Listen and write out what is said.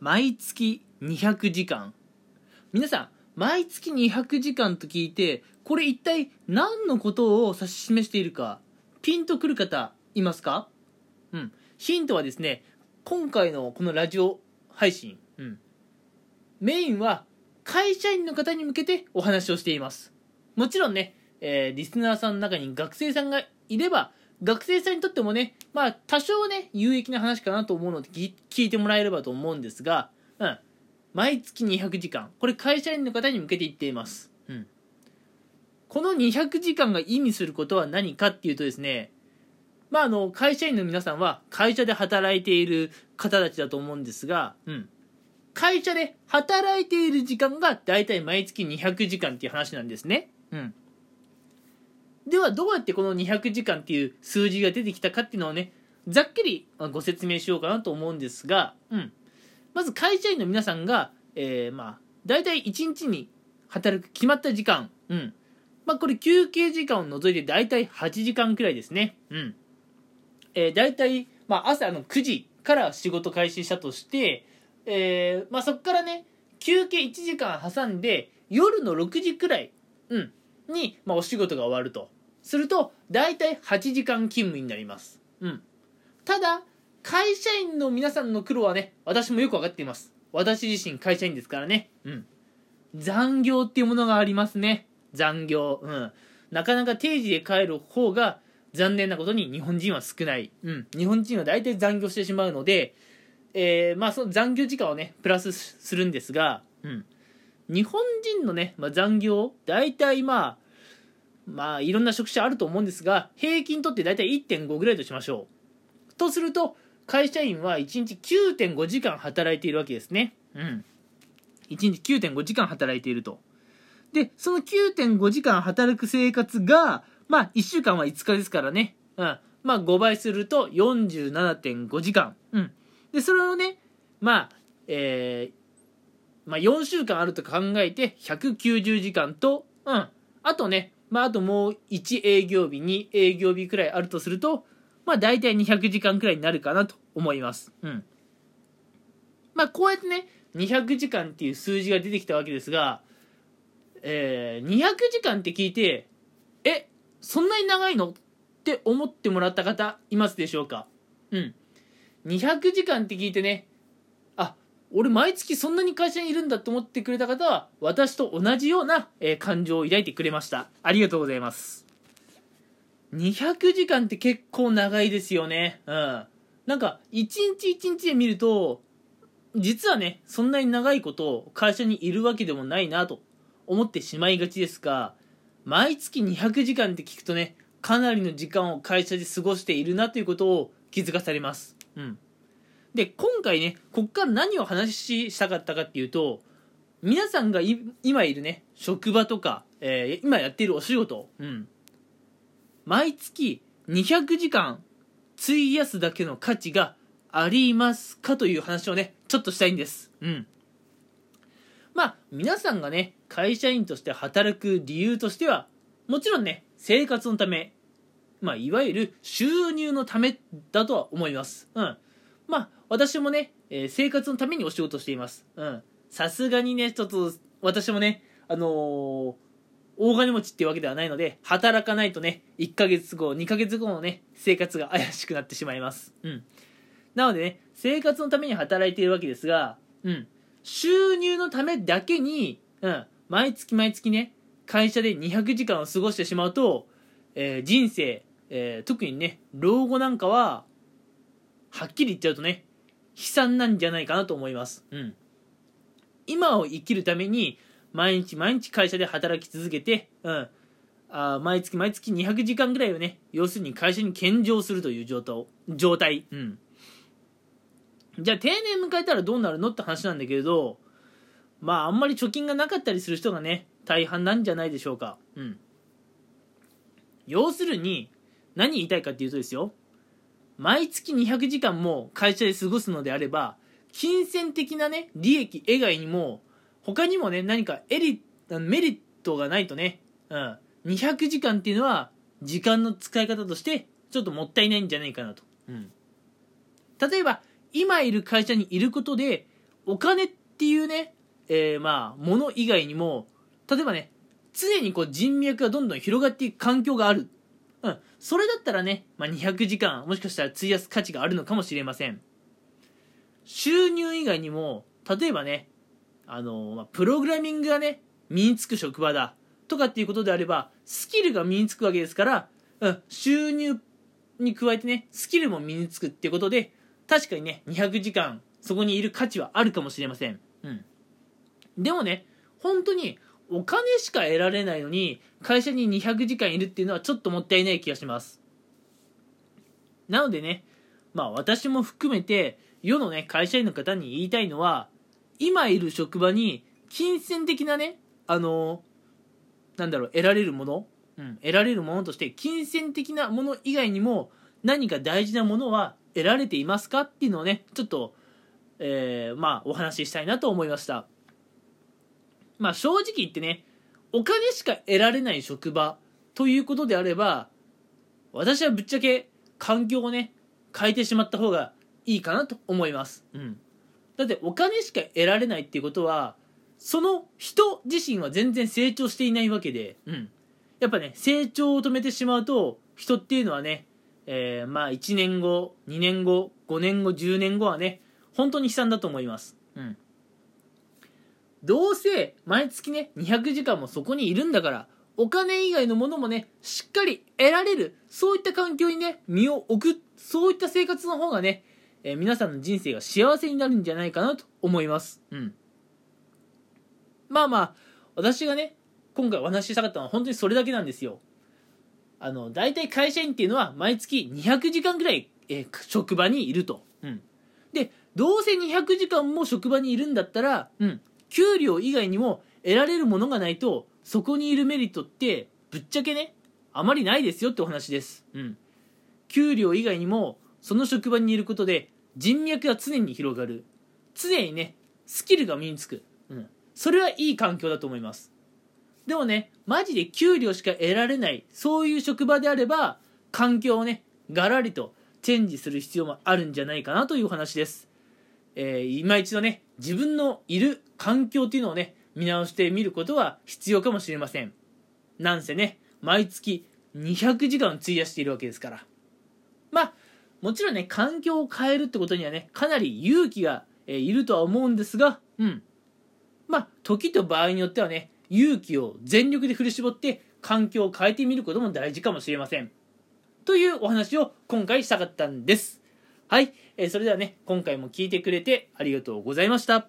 毎月200時間。皆さん毎月200時間と聞いてこれ一体何のことを指し示しているかピンとくる方いますか？うん。ヒントはですね今回のこのラジオ配信、うん、メインは会社員の方に向けてお話をしています。もちろんね、えー、リスナーさんの中に学生さんがいれば学生さんにとってもね、まあ、多少ね、有益な話かなと思うので聞いてもらえればと思うんですが、うん。毎月200時間。これ会社員の方に向けて言っています。うん。この200時間が意味することは何かっていうとですね、まあ、あの、会社員の皆さんは会社で働いている方たちだと思うんですが、うん。会社で働いている時間がだいたい毎月200時間っていう話なんですね。うん。ではどうやってこの200時間っていう数字が出てきたかっていうのをねざっくりご説明しようかなと思うんですが、うん、まず会社員の皆さんが、えー、まあ大体1日に働く決まった時間、うん。まあ、これ休憩時間を除いて大体8時間くらいですね、うん。えー、大体、まあ、朝の9時から仕事開始したとして、えーまあ、そこからね休憩1時間挟んで夜の6時くらい、うん、に、まあ、お仕事が終わるとすると大体8時間勤務になります。うん。ただ会社員の皆さんの苦労はね私もよく分かっています。私自身会社員ですからね。うん。残業っていうものがありますね。残業。うん。なかなか定時で帰る方が残念なことに日本人は少ない、うん、日本人は大体残業してしまうので、えー、まあその残業時間をねプラスするんですが、うん、日本人のね、まあ、残業大体まあまあいろんな職種あると思うんですが平均とって大体1.5ぐらいとしましょう。とすると会社員は1日9.5時間働いているわけですね。うん。1日9.5時間働いていると。でその9.5時間働く生活がまあ1週間は5日ですからね。うん。まあ5倍すると47.5時間。うん。でそれをねまあえー、まあ4週間あると考えて190時間とうん。あとねまあ、あともう1営業日、2営業日くらいあるとすると、まあ、大体200時間くらいになるかなと思います。うん。まあ、こうやってね、200時間っていう数字が出てきたわけですが、えー、200時間って聞いて、え、そんなに長いのって思ってもらった方いますでしょうか？うん。200時間って聞いてね、俺毎月そんなに会社にいるんだと思ってくれた方は私と同じような、え、感情を抱いてくれました。ありがとうございます。200時間って結構長いですよね。うん。なんか一日一日で見ると実はねそんなに長いこと会社にいるわけでもないなと思ってしまいがちですが毎月200時間って聞くとねかなりの時間を会社で過ごしているなということを気づかされます。うん。で今回ねこっから何を話ししたかったかっていうと皆さんが今いるね職場とか、えー、今やっているお仕事、うん、毎月200時間費やすだけの価値がありますかという話をねちょっとしたいんです。うん。まあ皆さんがね会社員として働く理由としてはもちろんね生活のためまあいわゆる収入のためだとは思います。うん。まあ私もね、えー、生活のためにお仕事しています。うん。さすがにね、ちょっと、私もね、あのー、大金持ちっていうわけではないので、働かないとね、1ヶ月後、2ヶ月後のね、生活が怪しくなってしまいます。うん。なのでね、生活のために働いているわけですが、うん。収入のためだけに、うん。毎月毎月ね、会社で200時間を過ごしてしまうと、えー、人生、えー、特にね、老後なんかは、はっきり言っちゃうとね、悲惨なんじゃないかなと思います。うん。今を生きるために、毎日毎日会社で働き続けて、うん。あ毎月毎月200時間ぐらいをね、要するに会社に献上するという状態。状態。うん。じゃあ定年迎えたらどうなるのって話なんだけれど、まああんまり貯金がなかったりする人がね、大半なんじゃないでしょうか。うん。要するに、何言いたいかっていうとですよ。毎月200時間も会社で過ごすのであれば金銭的なね利益以外にも他にもね何かエリメリットがないとね、うん、200時間っていうのは時間の使い方としてちょっともったいないんじゃないかなと、うん、例えば今いる会社にいることでお金っていうね、えー、まあ、もの以外にも、例えばね、常にこう人脈がどんどん広がっていく環境がある。うん。それだったらね、まあ、200時間、もしかしたら費やす価値があるのかもしれません。収入以外にも、例えばね、あの、まあ、プログラミングがね、身につく職場だ。とかっていうことであれば、スキルが身につくわけですから、うん、収入に加えてね、スキルも身につくっていうことで、確かにね、200時間、そこにいる価値はあるかもしれません。うん。でもね、本当に、お金しか得られないのに、会社に200時間いるっていうのはちょっともったいない気がします。なのでね、まあ私も含めて、世のね、会社員の方に言いたいのは、今いる職場に、金銭的なね、あのなんだろう、得られるもの、うん、得られるものとして、金銭的なもの以外にも、何か大事なものは得られていますかっていうのをね、ちょっと、えー、まあ、お話ししたいなと思いました。まあ、正直言ってね、お金しか得られない職場ということであれば、私はぶっちゃけ環境をね、変えてしまった方がいいかなと思います。うん。だってお金しか得られないっていうことは、その人自身は全然成長していないわけで、うん。やっぱね、成長を止めてしまうと、人っていうのはね、えー、まあ1年後、2年後、5年後、10年後はね、本当に悲惨だと思います。うん。どうせ、毎月ね、200時間もそこにいるんだから、お金以外のものもね、しっかり得られる、そういった環境にね、身を置く、そういった生活の方がね、えー、皆さんの人生が幸せになるんじゃないかなと思います。うん。まあまあ、私がね、今回お話ししたかったのは本当にそれだけなんですよ。あの、大体会社員っていうのは毎月200時間ぐらい、えー、職場にいると。うん。で、どうせ200時間も職場にいるんだったら、うん。給料以外にも得られるものがないと、そこにいるメリットって、ぶっちゃけね、あまりないですよってお話です。うん。給料以外にも、その職場にいることで、人脈が常に広がる。常にね、スキルが身につく。うん。それはいい環境だと思います。でもね、マジで給料しか得られない、そういう職場であれば、環境をね、ガラリとチェンジする必要もあるんじゃないかなという話です。えー、今一度ね、自分のいる環境っていうのをね、見直してみることは必要かもしれません。なんせね、毎月200時間費やしているわけですから。まあ、もちろんね、環境を変えるってことにはね、かなり勇気が、え、いるとは思うんですが、うん。まあ、時と場合によってはね、勇気を全力で振り絞って環境を変えてみることも大事かもしれません。というお話を今回したかったんです。はい。え、それではね、今回も聞いてくれてありがとうございました。